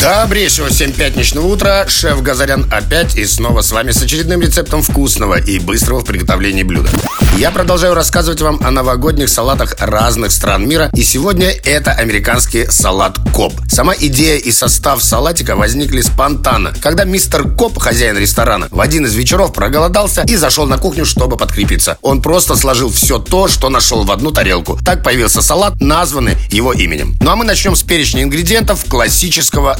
Добрейшего всем пятничного утра. Шеф Газарян опять и снова с вами с очередным рецептом вкусного и быстрого в приготовлении блюда. Я продолжаю рассказывать вам о новогодних салатах разных стран мира, и сегодня это американский салат Коп. Сама идея и состав салатика возникли спонтанно, когда мистер Коп, хозяин ресторана, в один из вечеров проголодался и зашел на кухню, чтобы подкрепиться. Он просто сложил все то, что нашел в одну тарелку. Так появился салат, названный его именем. Ну а мы начнем с перечня ингредиентов классического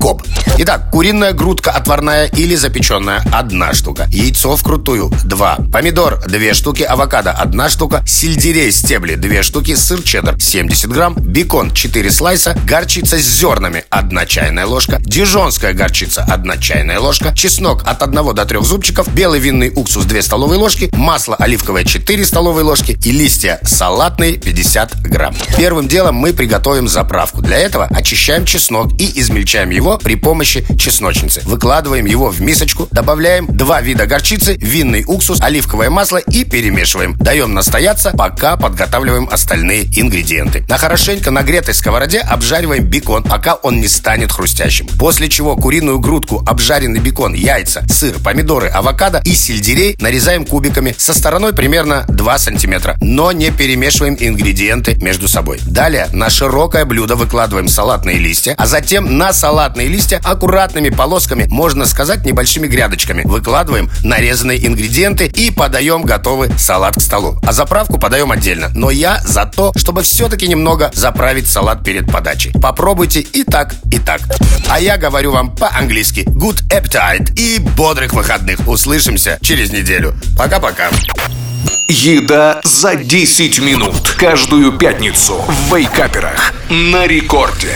Коп. Итак, куриная грудка отварная или запеченная – одна штука. Яйцо вкрутую – два. Помидор – две штуки. Авокадо – одна штука. Сельдерей стебли – две штуки. Сыр чеддер – 70 грамм. Бекон – 4 слайса. Горчица с зернами – одна чайная ложка. Дижонская горчица – одна чайная ложка. Чеснок от 1 до 3 зубчиков. Белый винный уксус – 2 столовые ложки. Масло оливковое – 4 столовые ложки. И листья салатные – 50 грамм. Первым делом мы приготовим заправку. Для этого очищаем чеснок и измельчаем измельчаем его при помощи чесночницы. Выкладываем его в мисочку, добавляем два вида горчицы, винный уксус, оливковое масло и перемешиваем. Даем настояться, пока подготавливаем остальные ингредиенты. На хорошенько нагретой сковороде обжариваем бекон, пока он не станет хрустящим. После чего куриную грудку, обжаренный бекон, яйца, сыр, помидоры, авокадо и сельдерей нарезаем кубиками со стороной примерно 2 сантиметра, но не перемешиваем ингредиенты между собой. Далее на широкое блюдо выкладываем салатные листья, а затем на на салатные листья аккуратными полосками, можно сказать, небольшими грядочками. Выкладываем нарезанные ингредиенты и подаем готовый салат к столу. А заправку подаем отдельно. Но я за то, чтобы все-таки немного заправить салат перед подачей. Попробуйте и так, и так. А я говорю вам по-английски good appetite и бодрых выходных. Услышимся через неделю. Пока-пока. Еда за 10 минут. Каждую пятницу в Вейкаперах. На рекорде.